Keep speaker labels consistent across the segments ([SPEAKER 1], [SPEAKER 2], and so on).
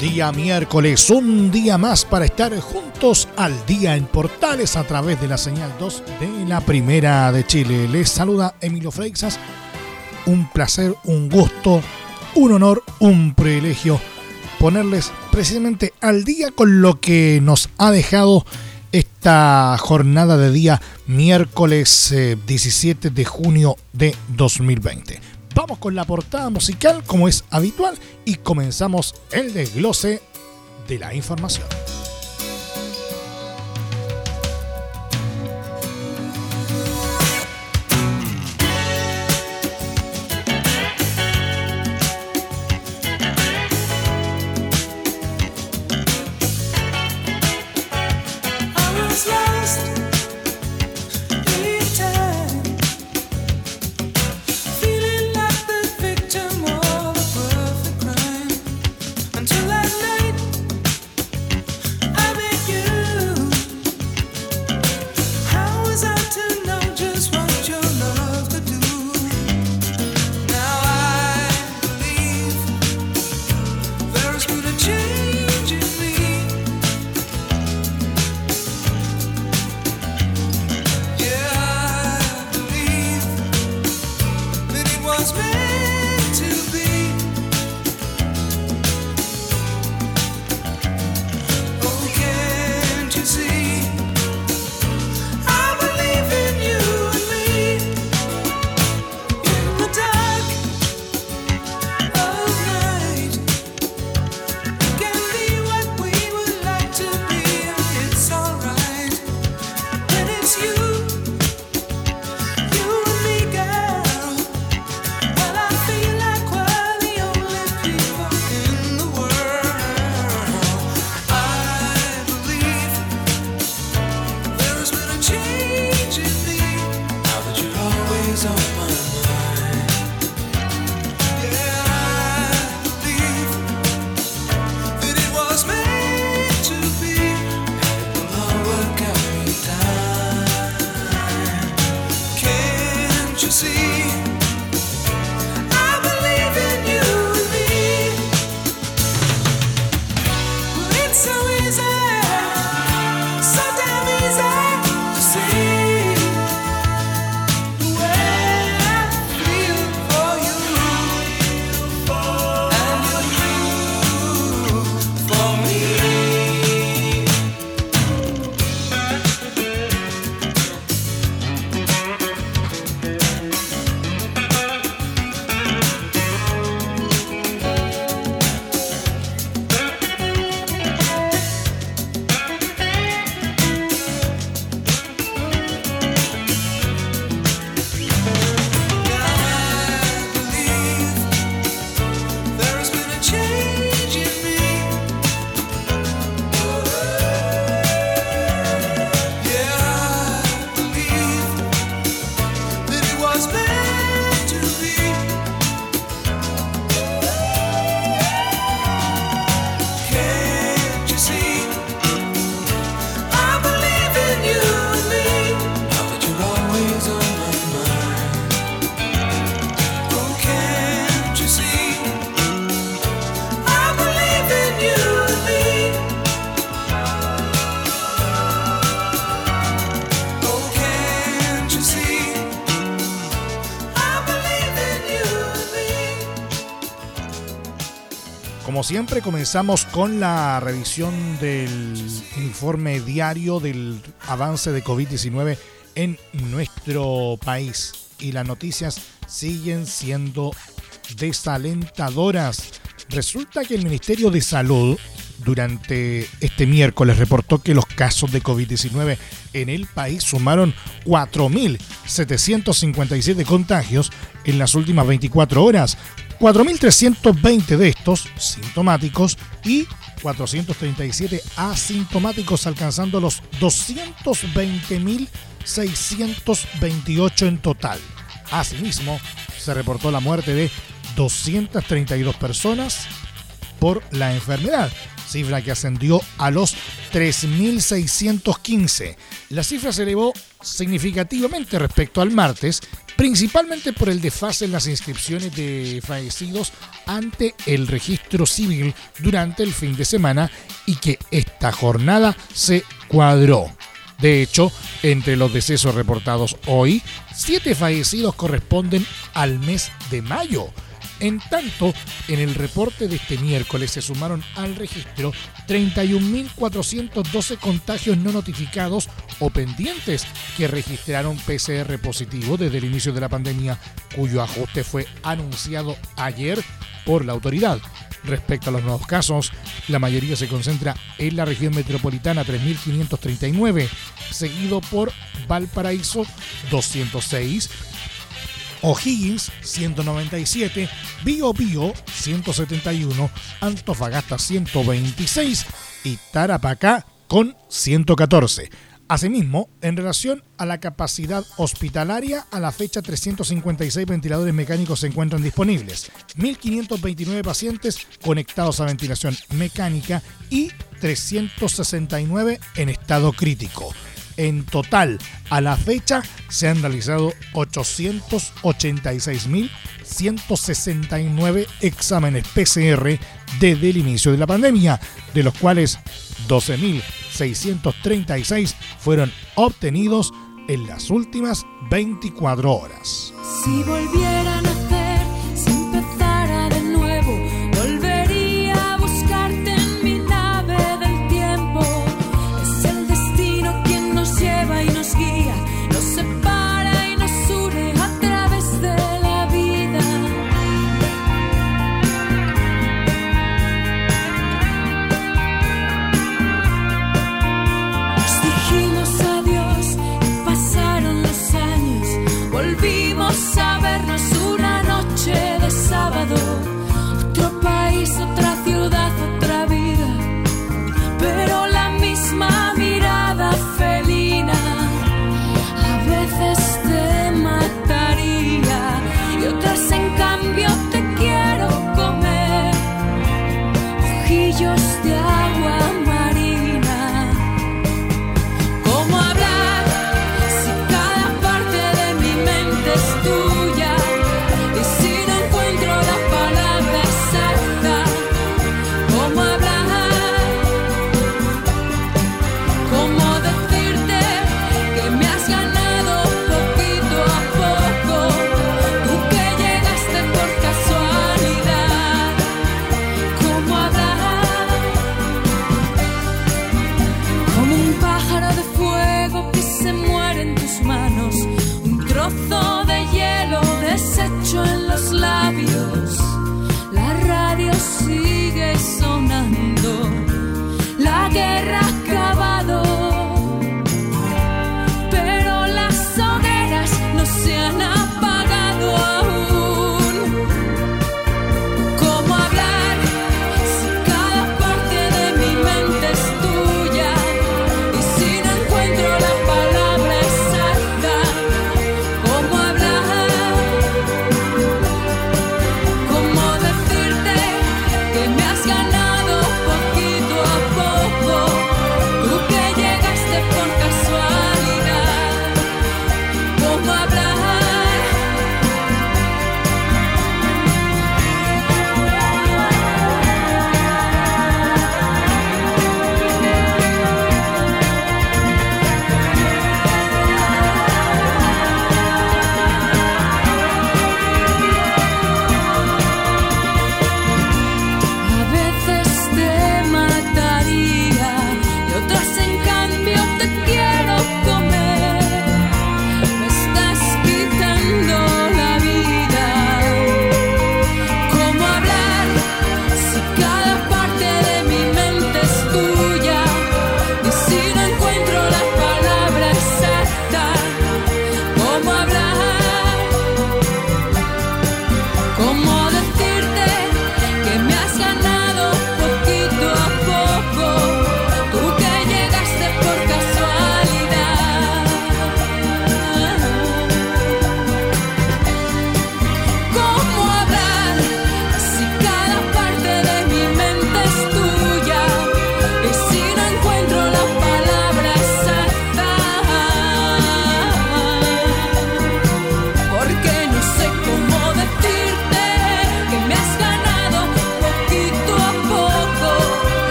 [SPEAKER 1] Día miércoles, un día más para estar juntos al día en Portales a través de la señal 2 de la Primera de Chile. Les saluda Emilio Freixas. Un placer, un gusto, un honor, un privilegio ponerles precisamente al día con lo que nos ha dejado esta jornada de día miércoles 17 eh, de junio de 2020. Vamos con la portada musical como es habitual y comenzamos el desglose de la información. Siempre comenzamos con la revisión del informe diario del avance de COVID-19 en nuestro país. Y las noticias siguen siendo desalentadoras. Resulta que el Ministerio de Salud durante este miércoles reportó que los casos de COVID-19 en el país sumaron 4.757 contagios en las últimas 24 horas, 4.320 de estos sintomáticos y 437 asintomáticos, alcanzando los 220.000
[SPEAKER 2] 628 en total. Asimismo, se reportó la muerte de 232 personas por la enfermedad, cifra que ascendió a los 3.615. La cifra se elevó significativamente respecto al martes, principalmente por el desfase en las inscripciones de fallecidos ante el registro civil durante el fin de semana y que esta jornada se cuadró. De hecho, entre los decesos reportados hoy, siete fallecidos corresponden al mes de mayo, en tanto, en el reporte de este miércoles se sumaron al registro 31.412 contagios no notificados o pendientes que registraron PCR positivo desde el inicio de la pandemia, cuyo ajuste fue anunciado ayer por la autoridad. Respecto a los nuevos casos, la mayoría se concentra en la región metropolitana 3.539, seguido por Valparaíso 206, O'Higgins 197, Bio Bio 171, Antofagasta 126 y Tarapacá con 114. Asimismo, en relación a la capacidad hospitalaria, a la fecha 356 ventiladores mecánicos se encuentran disponibles, 1.529 pacientes conectados a ventilación mecánica y 369 en estado crítico. En total, a la fecha se han realizado 886.169 exámenes PCR desde el inicio de la pandemia, de los cuales 12.636 fueron obtenidos en las últimas 24 horas.
[SPEAKER 1] Si volvieran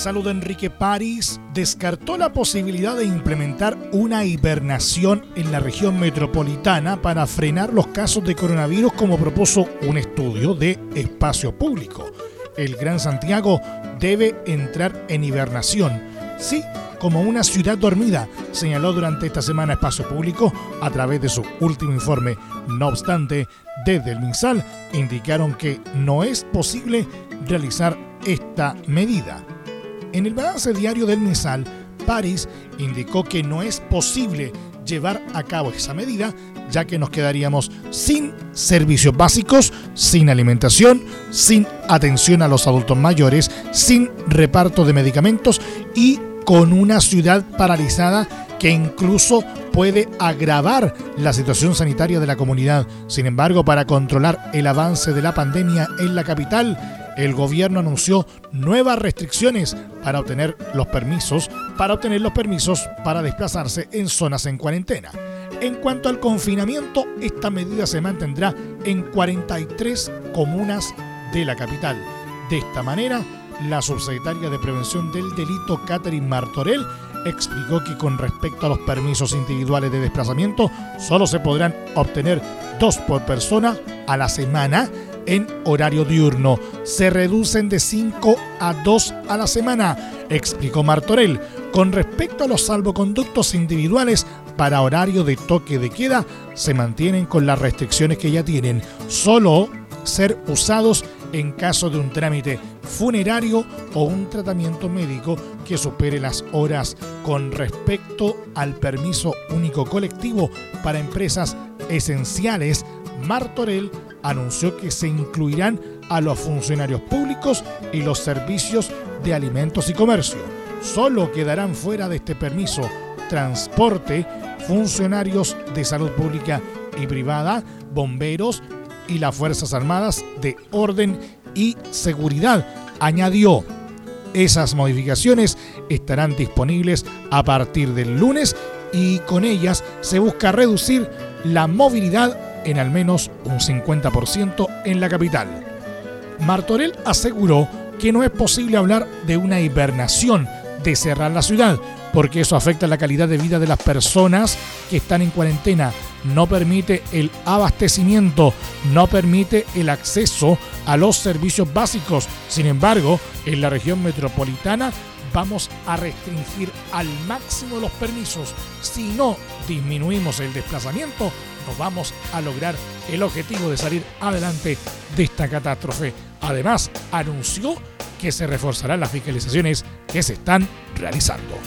[SPEAKER 2] Salud Enrique París descartó la posibilidad de implementar una hibernación en la región metropolitana para frenar los casos de coronavirus como propuso un estudio de espacio público. El Gran Santiago debe entrar en hibernación, sí, como una ciudad dormida, señaló durante esta semana Espacio Público a través de su último informe. No obstante, desde el MinSal indicaron que no es posible realizar esta medida. En el balance diario del MISAL, París indicó que no es posible llevar a cabo esa medida, ya que nos quedaríamos sin servicios básicos, sin alimentación, sin atención a los adultos mayores, sin reparto de medicamentos y con una ciudad paralizada que incluso puede agravar la situación sanitaria de la comunidad. Sin embargo, para controlar el avance de la pandemia en la capital, el gobierno anunció nuevas restricciones para obtener los permisos, para obtener los permisos para desplazarse en zonas en cuarentena. En cuanto al confinamiento, esta medida se mantendrá en 43 comunas de la capital. De esta manera, la subsecretaria de Prevención del Delito, Catherine Martorell, explicó que con respecto a los permisos individuales de desplazamiento, solo se podrán obtener dos por persona a la semana en horario diurno. Se reducen de 5 a 2 a la semana, explicó Martorell. Con respecto a los salvoconductos individuales para horario de toque de queda, se mantienen con las restricciones que ya tienen. Solo ser usados en caso de un trámite funerario o un tratamiento médico que supere las horas con respecto al permiso único colectivo para empresas esenciales, Martorell anunció que se incluirán a los funcionarios públicos y los servicios de alimentos y comercio. Solo quedarán fuera de este permiso transporte, funcionarios de salud pública y privada, bomberos y las Fuerzas Armadas de orden y seguridad. Añadió, esas modificaciones estarán disponibles a partir del lunes y con ellas se busca reducir la movilidad en al menos un 50% en la capital. Martorell aseguró que no es posible hablar de una hibernación, de cerrar la ciudad, porque eso afecta la calidad de vida de las personas que están en cuarentena, no permite el abastecimiento, no permite el acceso a los servicios básicos. Sin embargo, en la región metropolitana vamos a restringir al máximo los permisos. Si no disminuimos el desplazamiento, no vamos a lograr el objetivo de salir adelante de esta catástrofe. Además, anunció que se reforzarán las fiscalizaciones que se están realizando.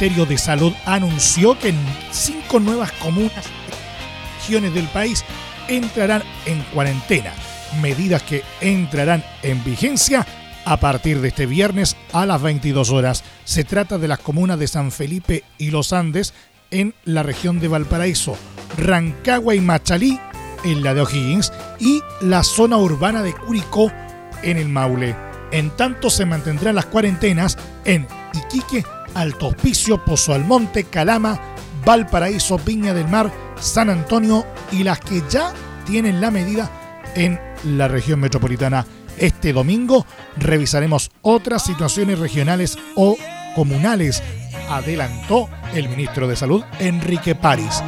[SPEAKER 3] Ministerio de Salud anunció que cinco nuevas comunas regiones del país entrarán en cuarentena, medidas que entrarán en vigencia a partir de este viernes a las 22 horas. Se trata de las comunas de San Felipe y Los Andes en la región de Valparaíso, Rancagua y Machalí en la de O'Higgins y la zona urbana de Curicó en el Maule. En tanto se mantendrán las cuarentenas en Iquique, Alto Hospicio, Pozo Almonte, Calama, Valparaíso, Viña del Mar, San Antonio y las que ya tienen la medida en la región metropolitana. Este domingo revisaremos otras situaciones regionales o comunales, adelantó el ministro de Salud Enrique París.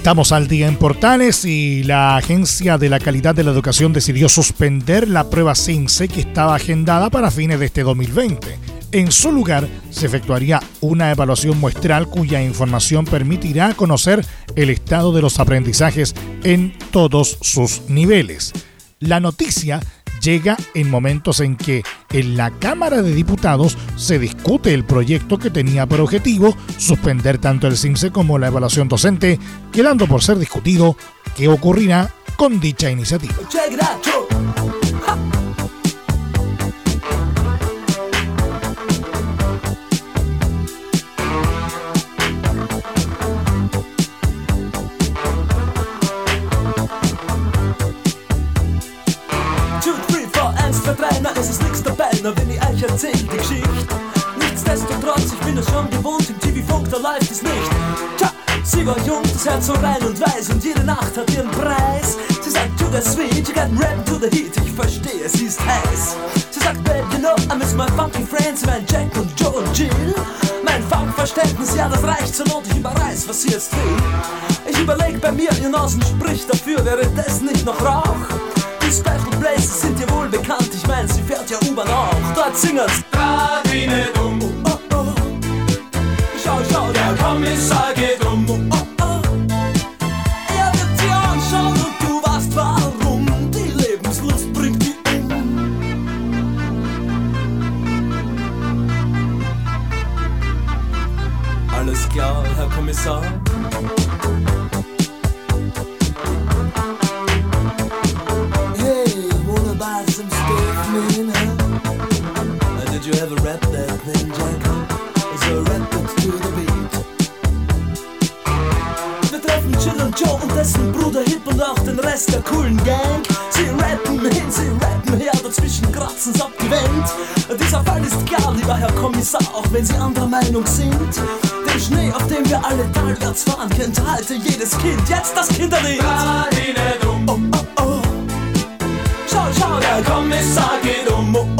[SPEAKER 3] Estamos al día en Portales y la Agencia de la Calidad de la Educación decidió suspender la prueba CINSE que estaba agendada para fines de este 2020. En su lugar, se efectuaría una evaluación muestral cuya información permitirá conocer el estado de los aprendizajes en todos sus niveles. La noticia llega en momentos en que en la Cámara de Diputados se discute el proyecto que tenía por objetivo suspender tanto el CIMSE como la evaluación docente, quedando por ser discutido qué ocurrirá con dicha iniciativa.
[SPEAKER 4] Erzähl die Geschichte. Nichtsdestotrotz, ich bin es schon gewohnt, im TV-Funk, da live die war jung, das Herz so rein und weiß und jede Nacht hat ihren Preis. Sie sagt, to the sweet, you got rap to the heat, ich verstehe, sie ist heiß. Sie sagt, babe, you know, I miss my funky friends, mein Jack und Joe und Jill. Mein Funkverständnis, ja, das reicht zur Not, ich überreiß, was sie jetzt will. Ich überleg bei mir, ihr Nasen spricht dafür, wäre das nicht noch Rauch? Special Places sind dir wohl bekannt, ich mein, sie fährt ja U-Bahn auch. Dort singen's.
[SPEAKER 5] Radine dumm,
[SPEAKER 4] Oh, oh. Schau, schau,
[SPEAKER 5] der Kommissar geht um.
[SPEAKER 4] Oh, oh. Er wird sie anschauen und du weißt warum. Die Lebenslust bringt die um. Alles klar, Herr Kommissar. Dessen Bruder Hip und auch den Rest der coolen Gang. Sie rappen hin, sie rappen her, dazwischen kratzen's abgewendet. Dieser Fall ist klar, lieber Herr Kommissar, auch wenn Sie anderer Meinung sind. Den Schnee, auf dem wir alle talwärts fahren, kennt heute jedes Kind. Jetzt das Kinderlied. Oh, oh, oh. Schau, schau, der Kommissar geht um. Oh,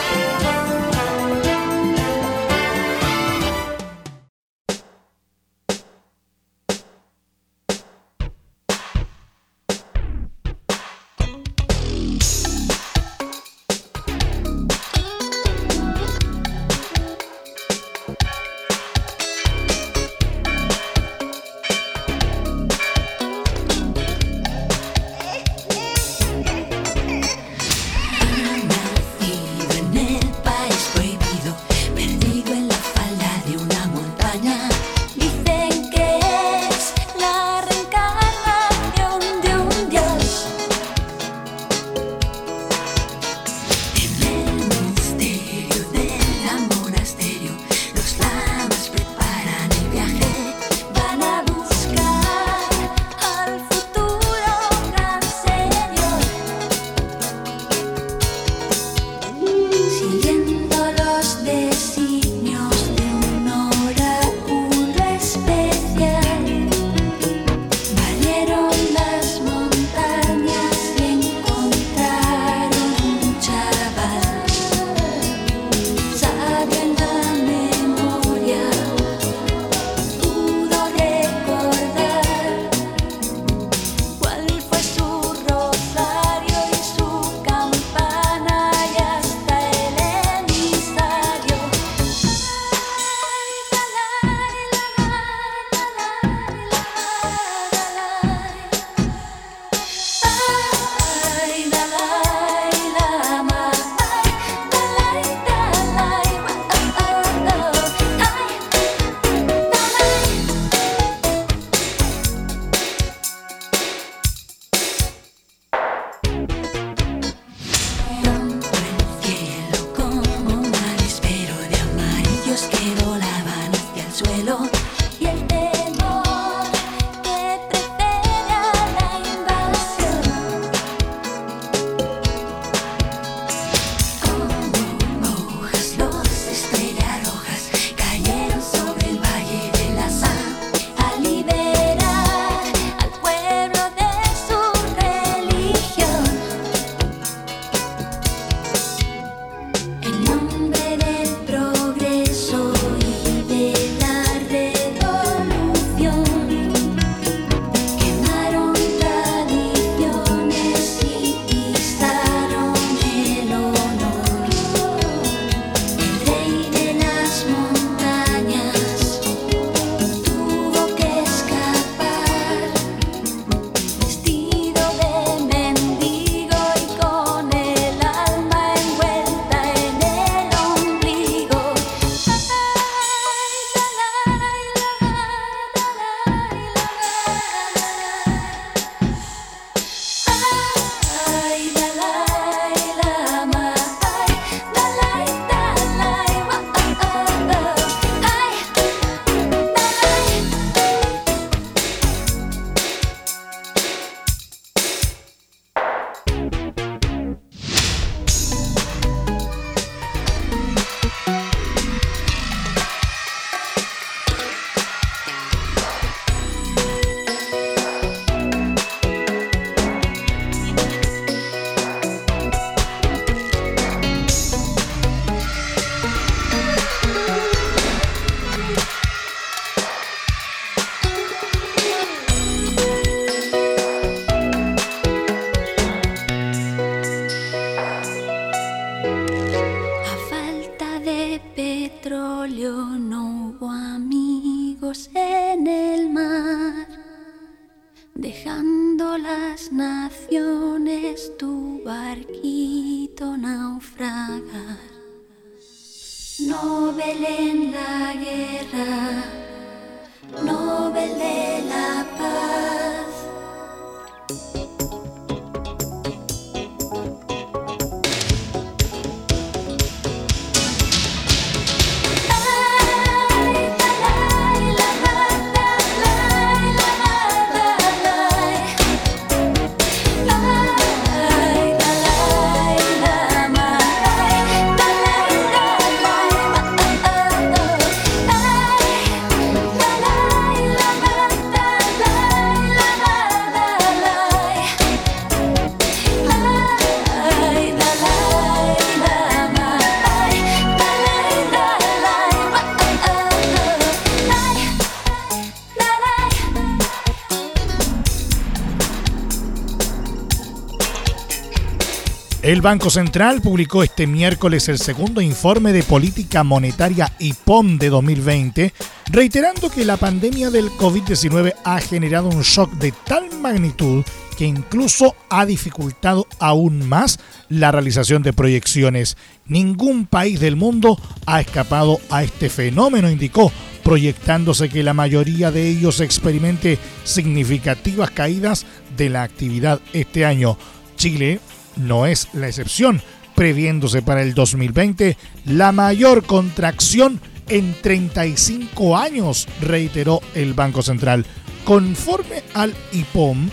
[SPEAKER 6] El
[SPEAKER 2] Banco Central publicó este miércoles el segundo informe de política monetaria IPOM de 2020, reiterando que la pandemia del COVID-19 ha generado un shock de tal magnitud que incluso ha dificultado aún más la realización de proyecciones. Ningún país del mundo ha escapado a este fenómeno, indicó, proyectándose que la mayoría de ellos experimente significativas caídas de la actividad este año. Chile no es la excepción, previéndose para el 2020 la mayor contracción en 35 años, reiteró el Banco Central. Conforme al IPOM,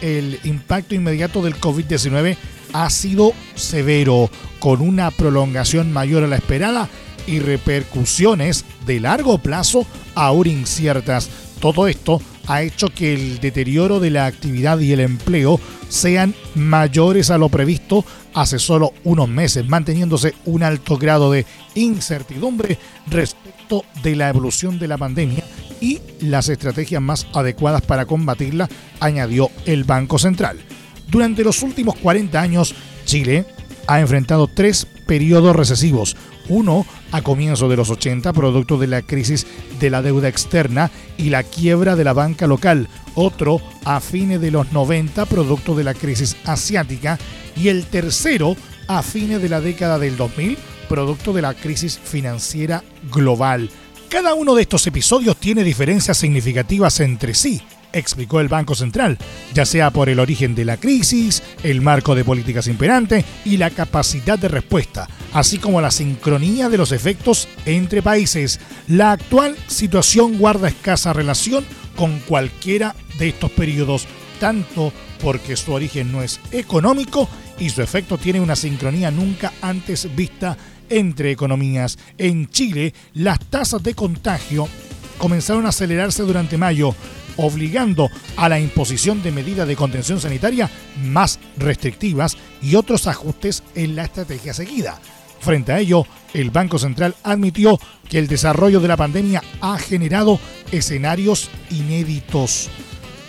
[SPEAKER 2] el impacto inmediato del COVID-19 ha sido severo, con una prolongación mayor a la esperada y repercusiones de largo plazo aún inciertas. Todo esto ha hecho que el deterioro de la actividad y el empleo sean mayores a lo previsto hace solo unos meses, manteniéndose un alto grado de incertidumbre respecto de la evolución de la pandemia y las estrategias más adecuadas para combatirla, añadió el Banco Central. Durante los últimos 40 años, Chile ha enfrentado tres periodos recesivos, uno a comienzos de los 80, producto de la crisis de la deuda externa y la quiebra de la banca local, otro a fines de los 90, producto de la crisis asiática, y el tercero a fines de la década del 2000, producto de la crisis financiera global. Cada uno de estos episodios tiene diferencias significativas entre sí, explicó el Banco Central, ya sea por el origen de la crisis, el marco de políticas imperante y la capacidad de respuesta, así como la sincronía de los efectos entre países. La actual situación guarda escasa relación con cualquiera de estos periodos, tanto porque su origen no es económico y su efecto tiene una sincronía nunca antes vista entre economías. En Chile, las tasas de contagio comenzaron a acelerarse durante mayo, obligando a la imposición de medidas de contención sanitaria más restrictivas y otros ajustes en la estrategia seguida. Frente a ello, el Banco Central admitió que el desarrollo de la pandemia ha generado escenarios inéditos.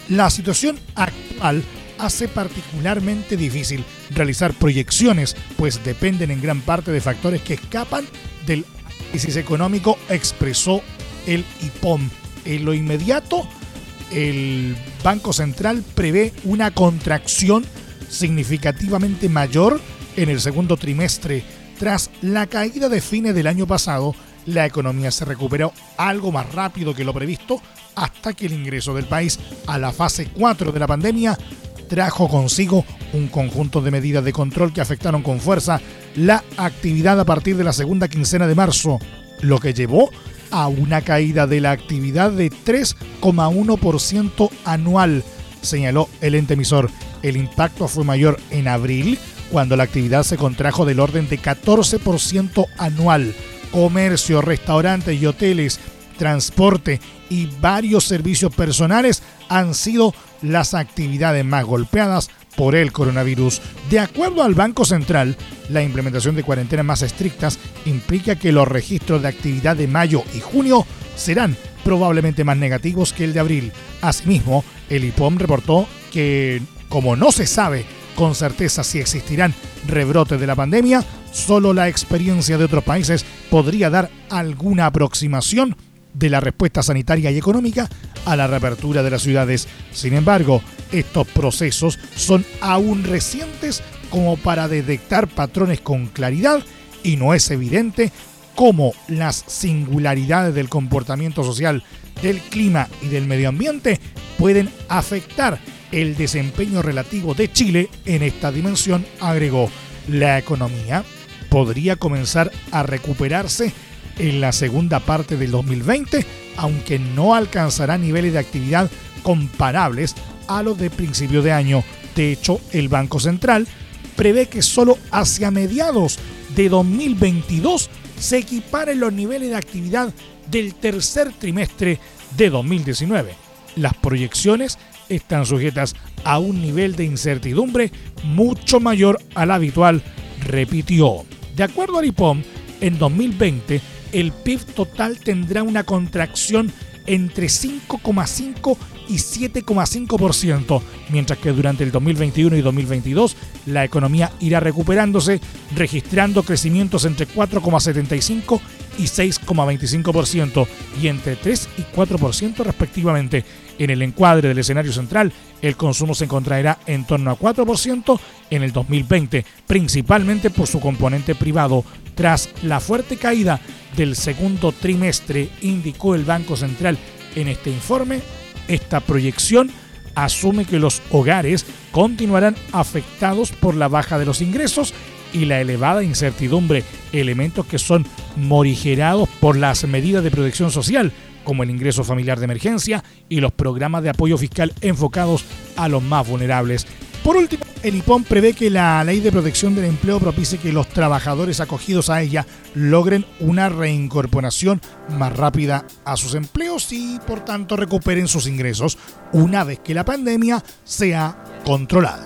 [SPEAKER 2] La situación actual hace particularmente difícil realizar proyecciones, pues dependen en gran parte de factores que escapan del crisis económico, expresó el IPOM. En lo inmediato, el Banco Central prevé una contracción significativamente mayor en el segundo trimestre. Tras la caída de fines del año pasado, la economía se recuperó algo más rápido que lo previsto hasta que el ingreso del país a la fase 4 de la pandemia trajo consigo un conjunto de medidas de control que afectaron con fuerza la actividad a partir de la segunda quincena de marzo, lo que llevó a una caída de la actividad de 3,1% anual, señaló el ente emisor. El impacto fue mayor en abril, cuando la actividad se contrajo del orden de 14% anual. Comercio, restaurantes y hoteles, transporte y varios servicios personales han sido las actividades más golpeadas por el coronavirus. De acuerdo al Banco Central, la implementación de cuarentenas más estrictas implica que los registros de actividad de mayo y junio serán probablemente más negativos que el de abril. Asimismo, el IPOM reportó que, como no se sabe con certeza si existirán rebrotes de la pandemia, solo la experiencia de otros países podría dar alguna aproximación de la respuesta sanitaria y económica a la reapertura de las ciudades. Sin embargo, estos procesos son aún recientes como para detectar patrones con claridad y no es evidente cómo las singularidades del comportamiento social, del clima y del medio ambiente pueden afectar el desempeño relativo de Chile en esta dimensión, agregó. La economía podría comenzar a recuperarse en la segunda parte del 2020, aunque no alcanzará niveles de actividad comparables a los de principio de año. De hecho, el Banco Central prevé que solo hacia mediados de 2022 se equiparen los niveles de actividad del tercer trimestre de 2019. Las proyecciones están sujetas a un nivel de incertidumbre mucho mayor al habitual, repitió. De acuerdo al IPOM, en 2020 el PIB total tendrá una contracción entre 5,5 y 7,5%, mientras que durante el 2021 y 2022 la economía irá recuperándose, registrando crecimientos entre 4,75 y 6,25% y entre 3 y 4% respectivamente. En el encuadre del escenario central, el consumo se encontrará en torno a 4% en el 2020, principalmente por su componente privado. Tras la fuerte caída del segundo trimestre, indicó el Banco Central en este informe, esta proyección asume que los hogares continuarán afectados por la baja de los ingresos y la elevada incertidumbre, elementos que son morigerados por las medidas de protección social, como el ingreso familiar de emergencia y los programas de apoyo fiscal enfocados a los más vulnerables. Por último, el IPOM prevé que la ley de protección del empleo propicie que los trabajadores acogidos a ella logren una reincorporación más rápida a sus empleos y por tanto recuperen sus ingresos una vez que la pandemia sea controlada.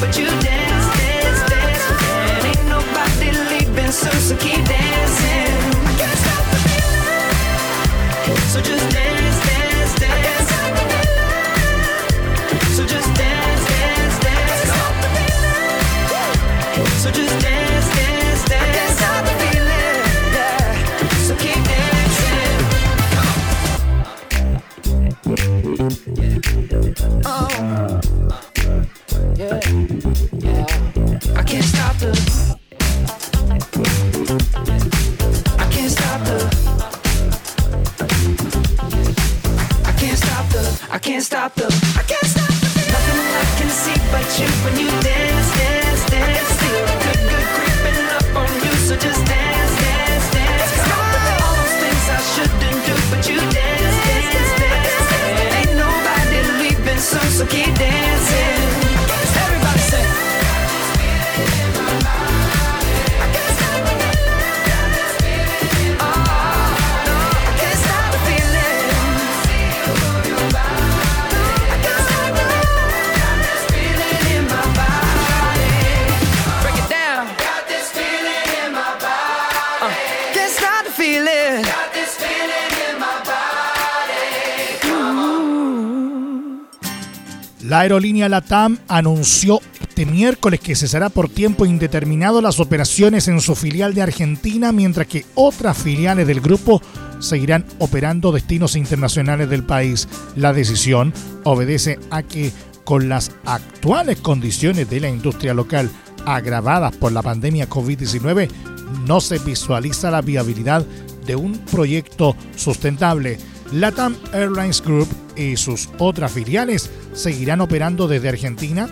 [SPEAKER 3] But you dance, dance, dance. And ain't nobody leaving soon, so keep dancing.
[SPEAKER 2] La aerolínea LATAM anunció este miércoles que cesará por tiempo indeterminado las operaciones en su filial de Argentina, mientras que otras filiales del grupo seguirán operando destinos internacionales del país. La decisión obedece a que con las actuales condiciones de la industria local agravadas por la pandemia COVID-19, no se visualiza la viabilidad de un proyecto sustentable. LATAM Airlines Group y sus otras filiales seguirán operando desde Argentina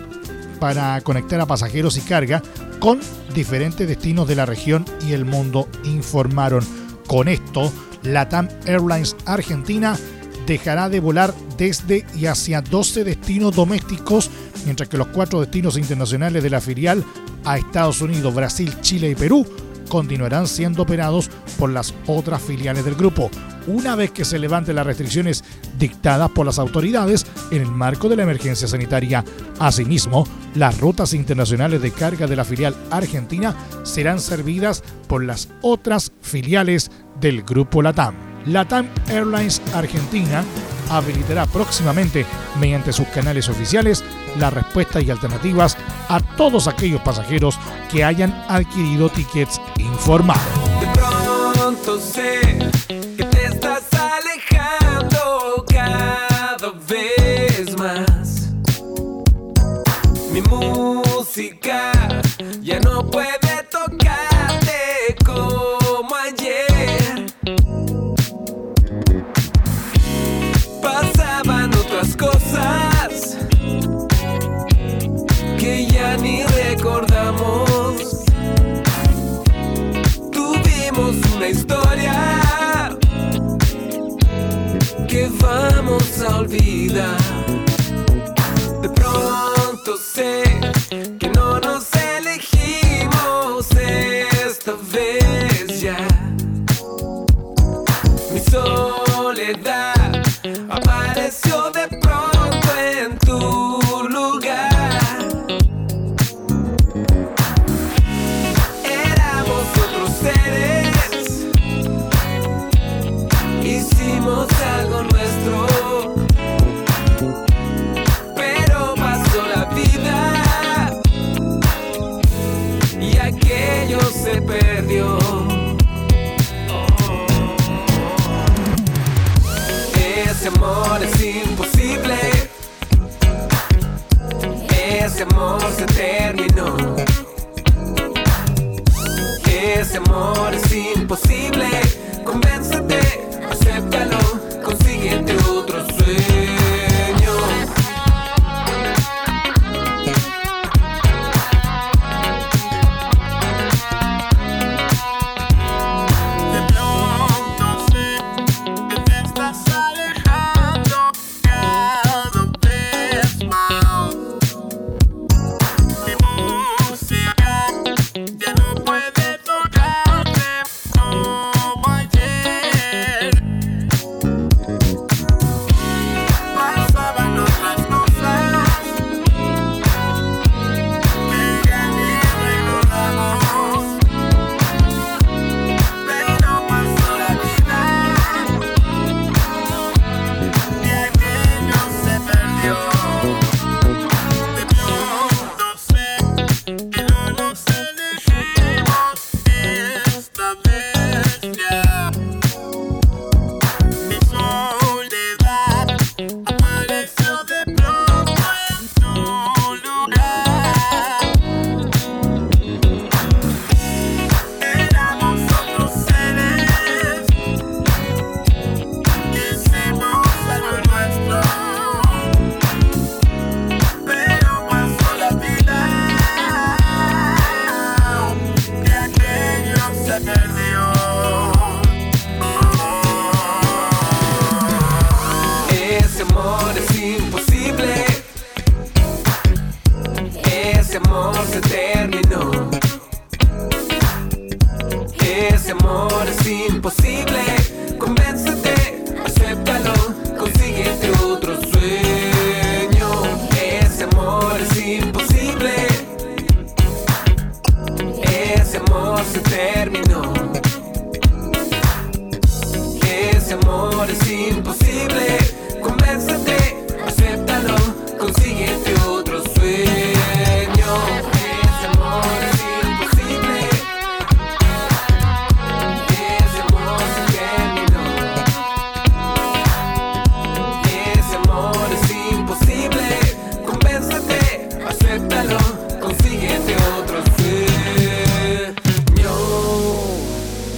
[SPEAKER 2] para conectar a pasajeros y carga con diferentes destinos de la región y el mundo, informaron. Con esto, LATAM Airlines Argentina dejará de volar desde y hacia 12 destinos domésticos, mientras que los cuatro destinos internacionales de la filial a Estados Unidos, Brasil, Chile y Perú continuarán siendo operados por las otras filiales del grupo, una vez que se levanten las restricciones dictadas por las autoridades en el marco de la emergencia sanitaria. Asimismo, las rutas internacionales de carga de la filial argentina serán servidas por las otras filiales del grupo LATAM. LATAM Airlines Argentina habilitará próximamente mediante sus canales oficiales las respuestas y alternativas a todos aquellos pasajeros que hayan adquirido tickets informados.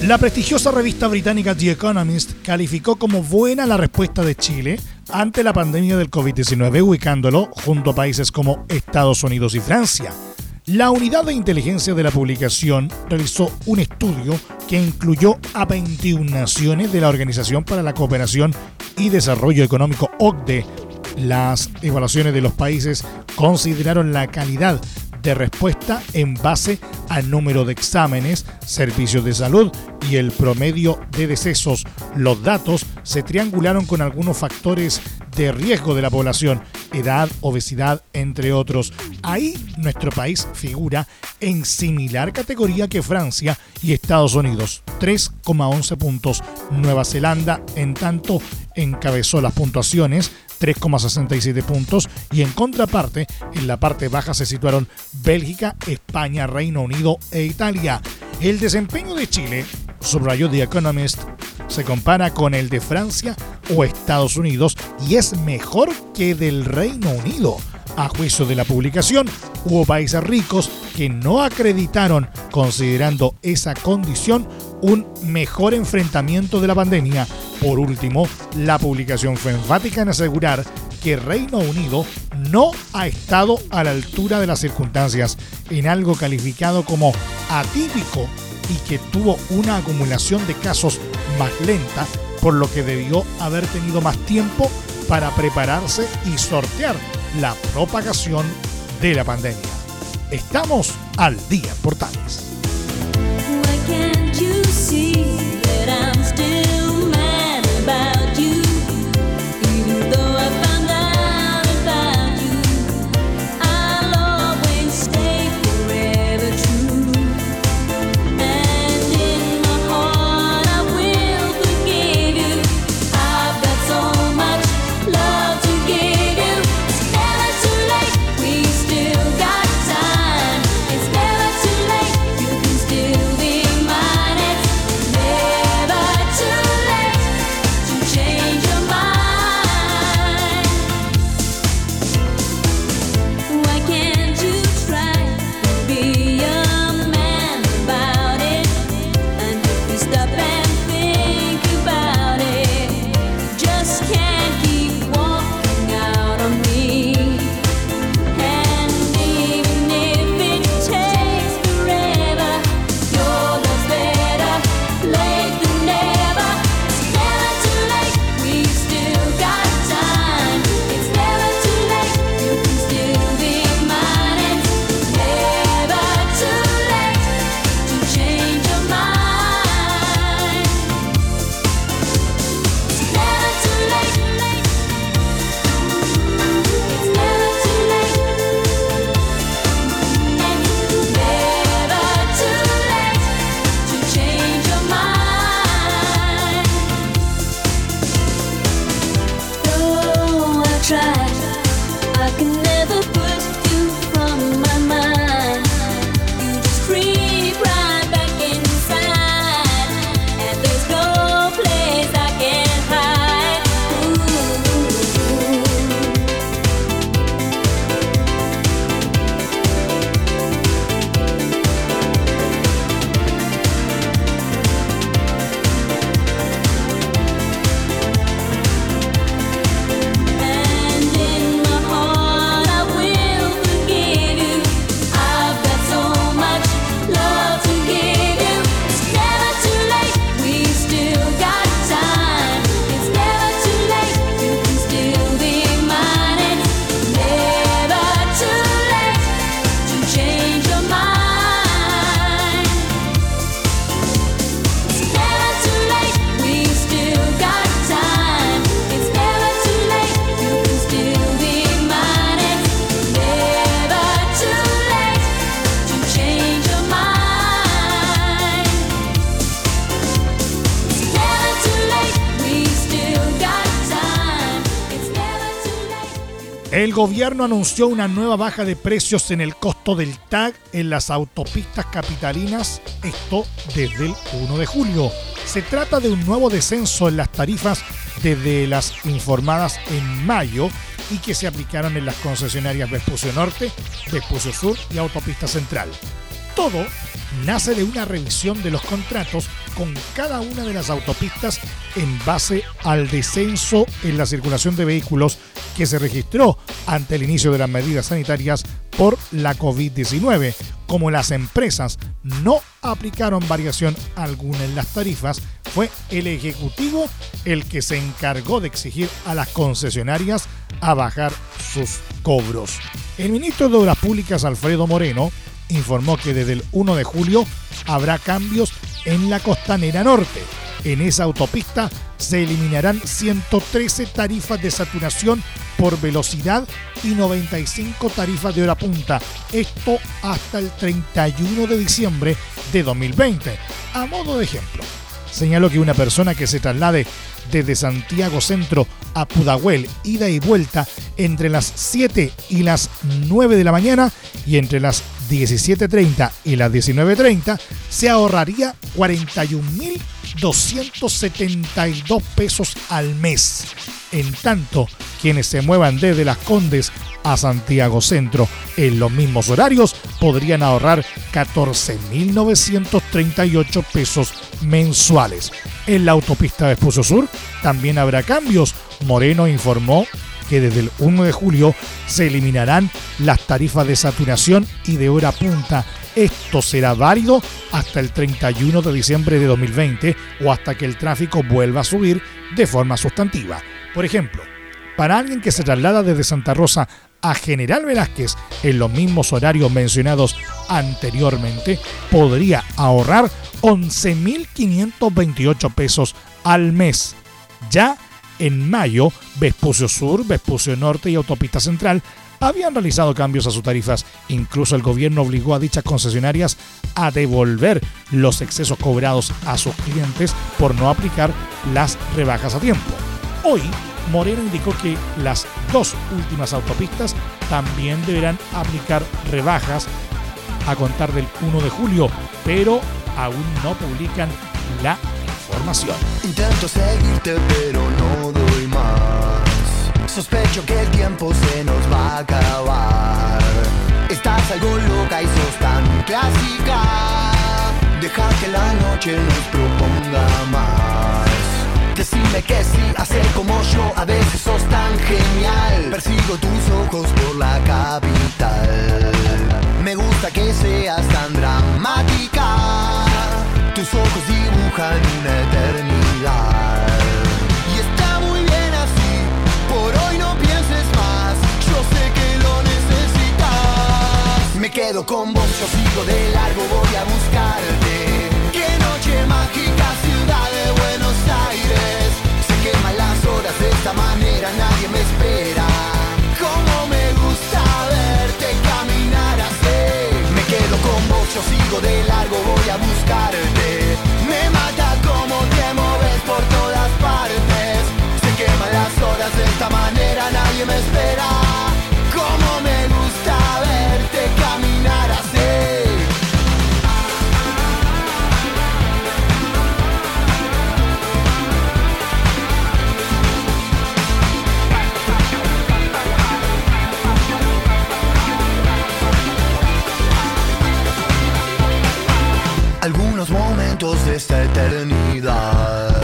[SPEAKER 5] La
[SPEAKER 2] prestigiosa revista británica The Economist calificó como buena la respuesta de Chile ante la pandemia del COVID-19, ubicándolo junto a países como Estados Unidos y Francia. La unidad de inteligencia de la publicación realizó un estudio que incluyó a 21 naciones de la Organización para la Cooperación y Desarrollo Económico OCDE. Las evaluaciones de los países consideraron la calidad de respuesta en base al número de exámenes, servicios de salud y el promedio de decesos. Los datos se triangularon con algunos factores de riesgo de la población, edad, obesidad, entre otros. Ahí nuestro país figura en similar categoría que Francia y Estados Unidos, 3,11 puntos. Nueva Zelanda, en tanto, encabezó las puntuaciones 3,67 puntos y en contraparte, en la parte baja se situaron Bélgica, España, Reino Unido e Italia. El desempeño de Chile, subrayó The Economist, se compara con el de Francia o Estados Unidos y es mejor que del Reino Unido. A juicio de la publicación, hubo países ricos que no acreditaron, considerando esa condición, un mejor enfrentamiento de la pandemia. Por último, la publicación fue enfática en asegurar que Reino Unido no ha estado a la altura de las circunstancias en algo calificado como atípico y que tuvo una acumulación de casos más lenta, por lo que debió haber tenido más tiempo para prepararse y sortear la propagación de la pandemia. Estamos al día Portales.
[SPEAKER 6] Though I tried, I can
[SPEAKER 2] gobierno anunció una nueva baja de precios en el costo del TAG en las autopistas capitalinas, esto desde el 1 de julio. Se trata de un nuevo descenso en las tarifas desde las informadas en mayo y que se aplicaron en las concesionarias Vespucio Norte, Vespucio Sur y Autopista Central. Todo nace de una revisión de los contratos con cada una de las autopistas en base al descenso en la circulación de vehículos que se registró ante el inicio de las medidas sanitarias por la COVID-19. Como las empresas no aplicaron variación alguna en las tarifas, fue el Ejecutivo el que se encargó de exigir a las concesionarias a bajar sus cobros. El ministro de Obras Públicas, Alfredo Moreno, informó que desde el 1 de julio habrá cambios en la costanera norte. En esa autopista se eliminarán 113 tarifas de saturación por velocidad y 95 tarifas de hora punta. Esto hasta el 31 de diciembre de 2020. A modo de ejemplo, señaló que una persona que se traslade desde Santiago Centro a Pudahuel, ida y vuelta entre las 7 y las 9 de la mañana y entre las 17.30 y las 19.30, se ahorraría 41.272 pesos al mes. En tanto, quienes se muevan desde Las Condes a Santiago Centro en los mismos horarios podrían ahorrar 14.938 pesos mensuales. En la autopista de Esposo Sur también habrá cambios. Moreno informó que desde el 1 de julio se eliminarán las tarifas de saturación y de hora punta. Esto será válido hasta el 31 de diciembre de 2020 o hasta que el tráfico vuelva a subir de forma sustantiva. Por ejemplo, para alguien que se traslada desde Santa Rosa a General Velázquez en los mismos horarios mencionados anteriormente, podría ahorrar 11.528 pesos al mes. Ya en mayo, Vespucio Sur, Vespucio Norte y Autopista Central habían realizado cambios a sus tarifas. Incluso el gobierno obligó a dichas concesionarias a devolver los excesos cobrados a sus clientes por no aplicar las rebajas a tiempo. Hoy, Moreno indicó que las dos últimas autopistas también deberán aplicar rebajas a contar del 1 de julio, pero aún no publican la información.
[SPEAKER 7] Intento seguirte pero no Sospecho que el tiempo se nos va a acabar. Estás algo loca y sos tan clásica. Deja que la noche nos proponga más. Decime que sí, hacer como yo, a veces sos tan genial. Persigo tus ojos por la capital. Me gusta que seas tan dramática. Tus ojos dibujan una eternidad. Quedo con vos, yo sigo de largo, voy a buscarte. Qué noche mágica, ciudad de Buenos Aires. Se queman las horas de esta manera, nadie me espera. Como me gusta verte caminar así. Me quedo con vos, yo sigo de largo, voy a buscarte. Me mata como te moves por todas partes. Se queman las horas de esta manera, nadie me espera. De esta eternidad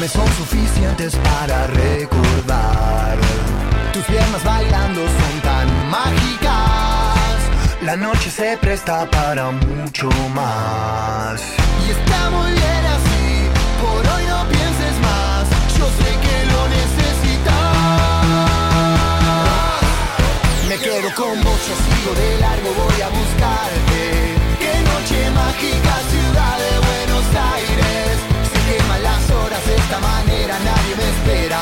[SPEAKER 7] me son suficientes para recordar. Tus piernas bailando son tan mágicas. La noche se presta para mucho más. Y está muy bien así, por hoy no pienses más. Yo sé que lo necesitas. Me quedo con vos, yo sigo de largo, voy a buscarte. Qué noche mágica, ciudad de Buenos de esta manera, nadie me espera.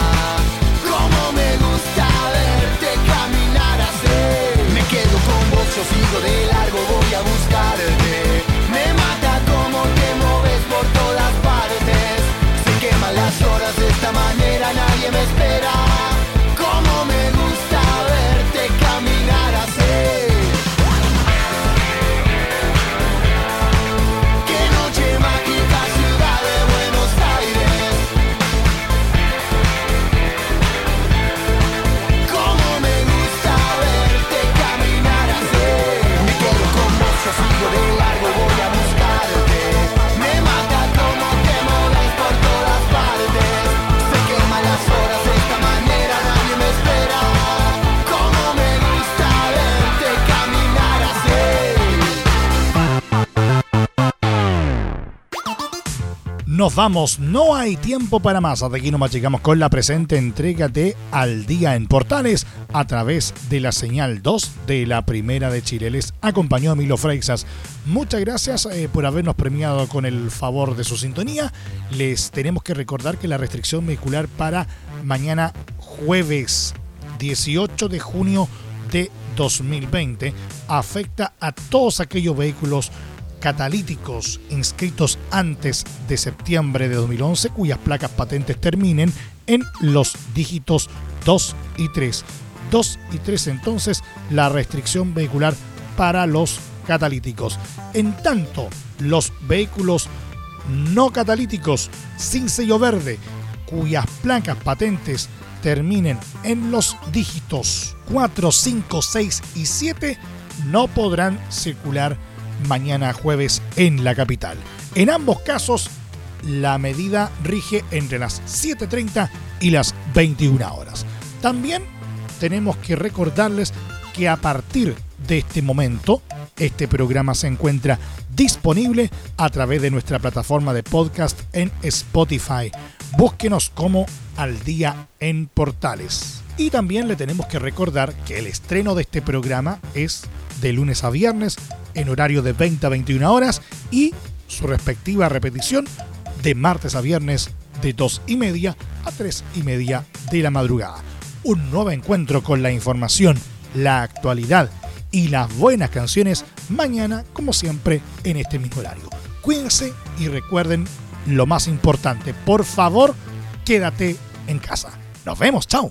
[SPEAKER 7] Como me gusta verte caminar así. Me quedo con vos, yo sigo de largo, voy a buscarte. Me mata como te moves por todas partes. Se queman las horas de esta manera, nadie me espera.
[SPEAKER 2] Nos vamos, no hay tiempo para más. Hasta aquí nomás llegamos con la presente entrega de Al Día en Portales a través de la señal 2 de la Primera de Chile. Les acompañó Emilio Freixas. Muchas gracias eh, por habernos premiado con el favor de su sintonía. Les tenemos que recordar que la restricción vehicular para mañana jueves 18 de junio de 2020 afecta a todos aquellos vehículos catalíticos inscritos antes de septiembre de 2011 cuyas placas patentes terminen en los dígitos 2 y 3. 2 y 3 entonces la restricción vehicular para los catalíticos. En tanto, los vehículos no catalíticos sin sello verde cuyas placas patentes terminen en los dígitos 4, 5, 6 y 7 no podrán circular mañana jueves en la capital. En ambos casos, la medida rige entre las 7.30 y las 21 horas. También tenemos que recordarles que a partir de este momento, este programa se encuentra disponible a través de nuestra plataforma de podcast en Spotify. Búsquenos como Al Día en Portales. Y también le tenemos que recordar que el estreno de este programa es de lunes a viernes en horario de 20 a 21 horas y su respectiva repetición de martes a viernes de 2 y media a 3 y media de la madrugada. Un nuevo encuentro con la información, la actualidad y las buenas canciones mañana, como siempre, en este mismo horario. Cuídense y recuerden lo más importante, por favor, quédate en casa. Nos vemos, chao.